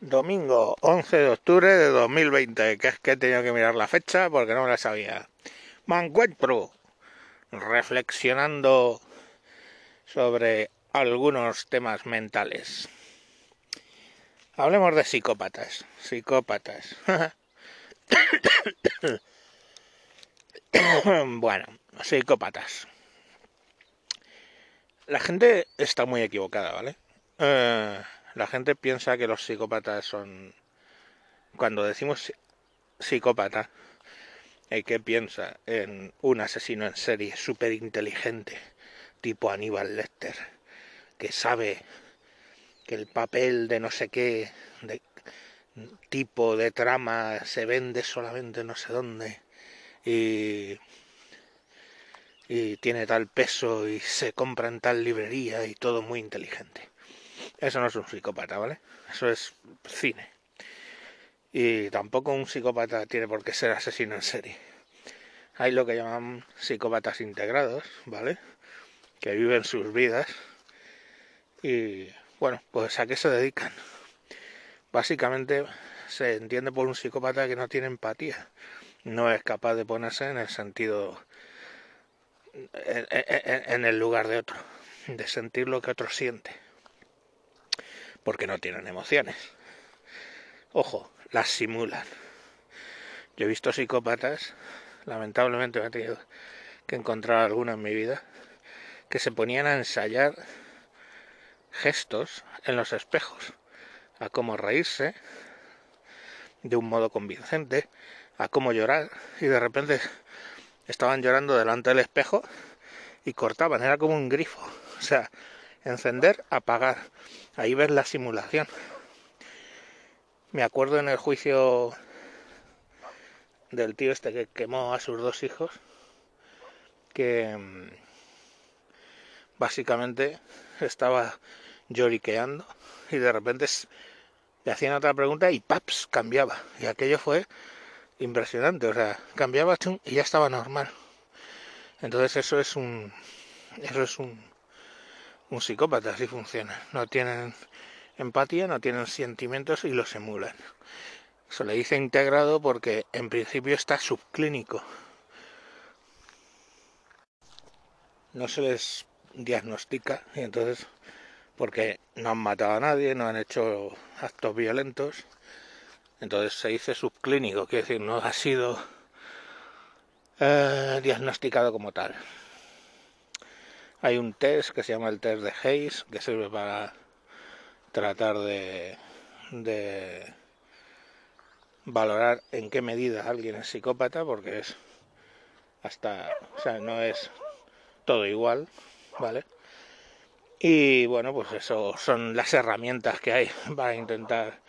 Domingo 11 de octubre de 2020, que es que he tenido que mirar la fecha porque no me la sabía. Me encuentro reflexionando sobre algunos temas mentales. Hablemos de psicópatas. Psicópatas. bueno, psicópatas. La gente está muy equivocada, ¿vale? Eh, la gente piensa que los psicópatas son... Cuando decimos psicópata, ¿y qué piensa? En un asesino en serie súper inteligente, tipo Aníbal Lecter, que sabe que el papel de no sé qué, de tipo de trama, se vende solamente no sé dónde, y y tiene tal peso y se compra en tal librería y todo muy inteligente. Eso no es un psicópata, ¿vale? Eso es cine. Y tampoco un psicópata tiene por qué ser asesino en serie. Hay lo que llaman psicópatas integrados, ¿vale? Que viven sus vidas. Y bueno, pues a qué se dedican. Básicamente se entiende por un psicópata que no tiene empatía. No es capaz de ponerse en el sentido en, el lugar de otro, de sentir lo que otro siente, porque no tienen emociones. Ojo, las simulan. Yo he visto psicópatas, lamentablemente me he tenido que encontrar alguna en mi vida, que se ponían a ensayar gestos en los espejos, a cómo reírse de un modo convincente, a cómo llorar, y de repente estaban llorando delante del espejo y cortaban, era como un grifo. O sea, encender, apagar. Ahí ves la simulación. Me acuerdo en el juicio del tío este que quemó a sus dos hijos, que mm, básicamente estaba lloriqueando y de repente le hacían otra pregunta y ¡paps! cambiaba. Y aquello fue impresionante, o sea, cambiaba y ya estaba normal. Entonces eso es un eso es un un psicópata, así funciona. No tienen empatía, no tienen sentimientos y los emulan. Se le dice integrado porque en principio está subclínico. No se les diagnostica y entonces porque no han matado a nadie, no han hecho actos violentos, entonces se dice subclínico, quiere decir, no ha sido eh, diagnosticado como tal. Hay un test que se llama el test de Hayes, que sirve para tratar de, de valorar en qué medida alguien es psicópata, porque es hasta, o sea, no es todo igual, ¿vale? Y bueno, pues eso son las herramientas que hay para intentar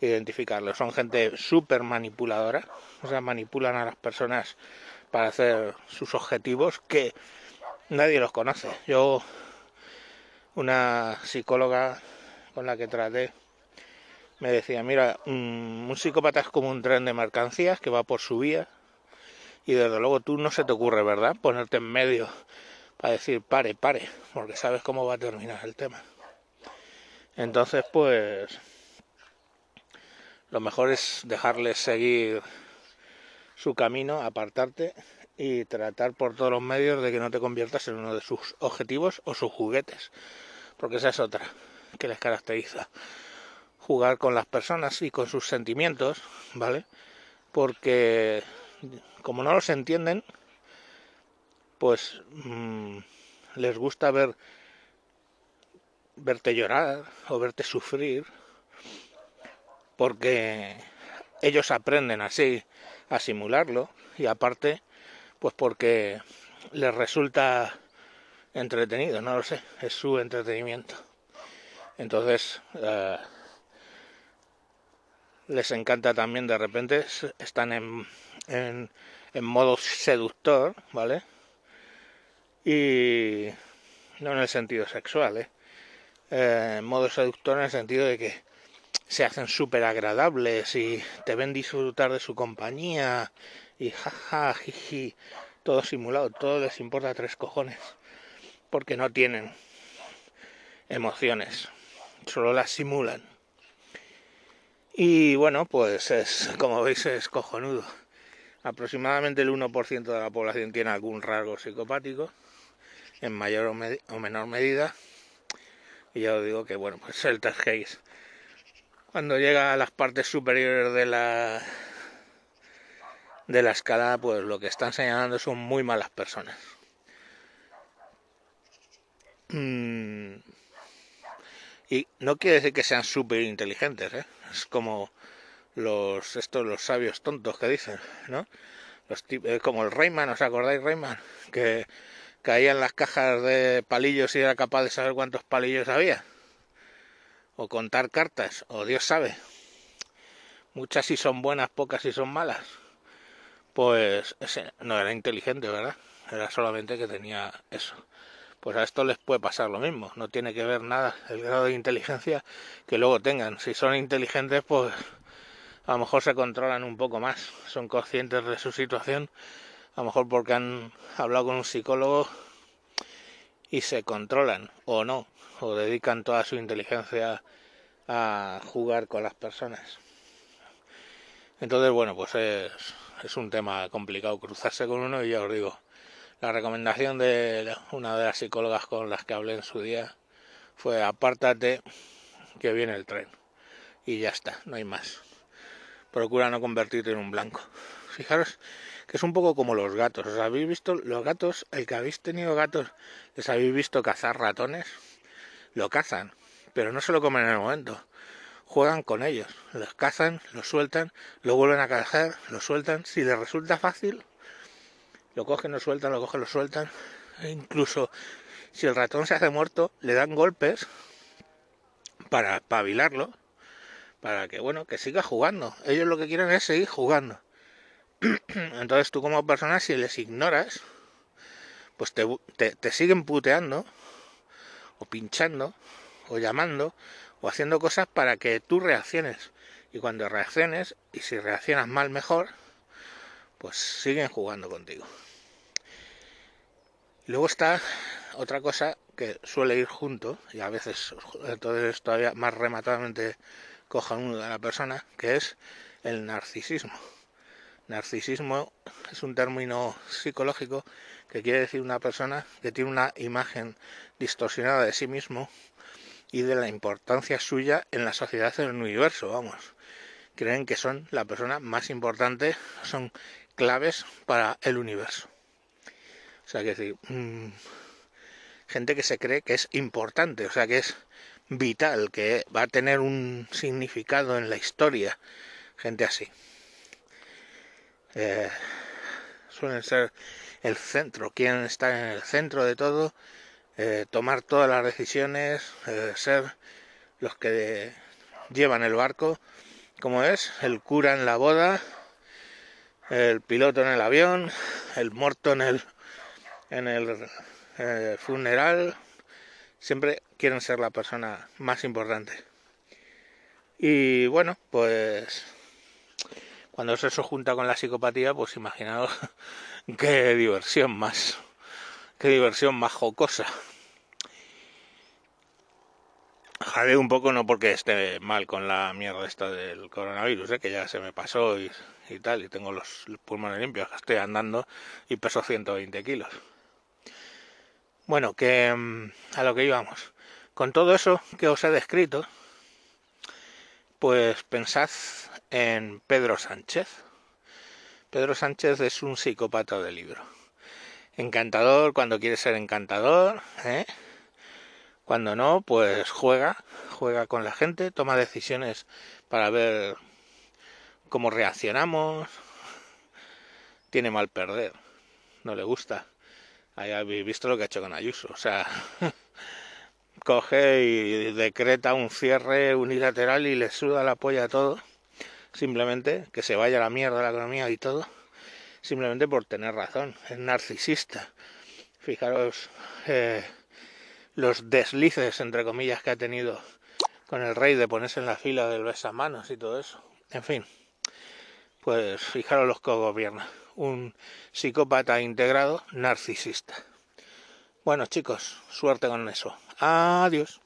identificarlo. Son gente súper manipuladora, o sea, manipulan a las personas para hacer sus objetivos que nadie los conoce. Yo, una psicóloga con la que traté, me decía, mira, un psicópata es como un tren de mercancías que va por su vía y desde luego tú no se te ocurre, ¿verdad?, ponerte en medio para decir, pare, pare, porque sabes cómo va a terminar el tema. Entonces, pues lo mejor es dejarles seguir su camino, apartarte y tratar por todos los medios de que no te conviertas en uno de sus objetivos o sus juguetes, porque esa es otra que les caracteriza. Jugar con las personas y con sus sentimientos, ¿vale? Porque como no los entienden, pues mmm, les gusta ver verte llorar o verte sufrir porque ellos aprenden así a simularlo y aparte pues porque les resulta entretenido, no lo sé, es su entretenimiento. Entonces eh, les encanta también de repente, están en, en, en modo seductor, ¿vale? Y no en el sentido sexual, ¿eh? ¿eh? en modo seductor en el sentido de que se hacen súper agradables y te ven disfrutar de su compañía y jaja, jiji, todo simulado, todo les importa tres cojones, porque no tienen emociones, solo las simulan. Y bueno, pues es, como veis, es cojonudo. Aproximadamente el 1% de la población tiene algún rasgo psicopático, en mayor o, menor medida. Y ya os digo que, bueno, pues el test cuando llega a las partes superiores de la de la escala, pues lo que están señalando son muy malas personas. Mm. Y no quiere decir que sean súper inteligentes, ¿eh? es como los estos los sabios tontos que dicen, ¿no? Los eh, como el Rayman, ¿os acordáis Rayman? Que caía en las cajas de palillos y era capaz de saber cuántos palillos había. O contar cartas, o Dios sabe. Muchas si son buenas, pocas si son malas pues ese no era inteligente, ¿verdad? Era solamente que tenía eso. Pues a esto les puede pasar lo mismo, no tiene que ver nada el grado de inteligencia que luego tengan. Si son inteligentes, pues a lo mejor se controlan un poco más, son conscientes de su situación, a lo mejor porque han hablado con un psicólogo y se controlan o no, o dedican toda su inteligencia a jugar con las personas. Entonces, bueno, pues es, es un tema complicado cruzarse con uno y ya os digo, la recomendación de una de las psicólogas con las que hablé en su día fue apártate que viene el tren y ya está, no hay más. Procura no convertirte en un blanco. Fijaros que es un poco como los gatos. ¿Os habéis visto los gatos? El que habéis tenido gatos, ¿les habéis visto cazar ratones? Lo cazan, pero no se lo comen en el momento juegan con ellos, los cazan, los sueltan, lo vuelven a cazar, lo sueltan, si les resulta fácil, lo cogen, lo sueltan, lo cogen, lo sueltan, e incluso si el ratón se hace muerto, le dan golpes para espabilarlo, para que bueno, que siga jugando. Ellos lo que quieren es seguir jugando. Entonces tú como persona, si les ignoras, pues te, te, te siguen puteando, o pinchando, o llamando, o haciendo cosas para que tú reacciones. Y cuando reacciones, y si reaccionas mal mejor, pues siguen jugando contigo. luego está otra cosa que suele ir junto, y a veces entonces es todavía más rematadamente cojonudo a la persona, que es el narcisismo. Narcisismo es un término psicológico que quiere decir una persona que tiene una imagen distorsionada de sí mismo y de la importancia suya en la sociedad en el universo, vamos. Creen que son la persona más importante, son claves para el universo. O sea, que decir, mm, gente que se cree que es importante, o sea, que es vital, que va a tener un significado en la historia, gente así. Eh, suelen ser el centro, quieren estar en el centro de todo eh, tomar todas las decisiones, eh, ser los que llevan el barco, como es el cura en la boda, el piloto en el avión, el muerto en el en el eh, funeral, siempre quieren ser la persona más importante. Y bueno, pues cuando eso se junta con la psicopatía, pues imaginaos qué diversión más qué diversión más jocosa. Jade un poco no porque esté mal con la mierda esta del coronavirus, ¿eh? que ya se me pasó y, tal, y tengo los pulmones limpios, estoy andando y peso 120 kilos. Bueno, que mm, a lo que íbamos. Con todo eso que os he descrito, pues pensad en Pedro Sánchez. Pedro Sánchez es un psicópata de libro encantador cuando quiere ser encantador, ¿eh? cuando no, pues juega, juega con la gente, toma decisiones para ver cómo reaccionamos, tiene mal perder, no le gusta. Ahí habéis visto lo que ha hecho con Ayuso, o sea, coge y decreta un cierre unilateral y le suda la polla a todo, simplemente que se vaya a la mierda la economía y todo simplemente por tener razón, es narcisista. Fijaros eh, los deslices, entre comillas, que ha tenido con el rey de ponerse en la fila del besamanos y todo eso. En fin, pues fijaros los que gobierna. Un psicópata integrado narcisista. Bueno chicos, suerte con eso. Adiós.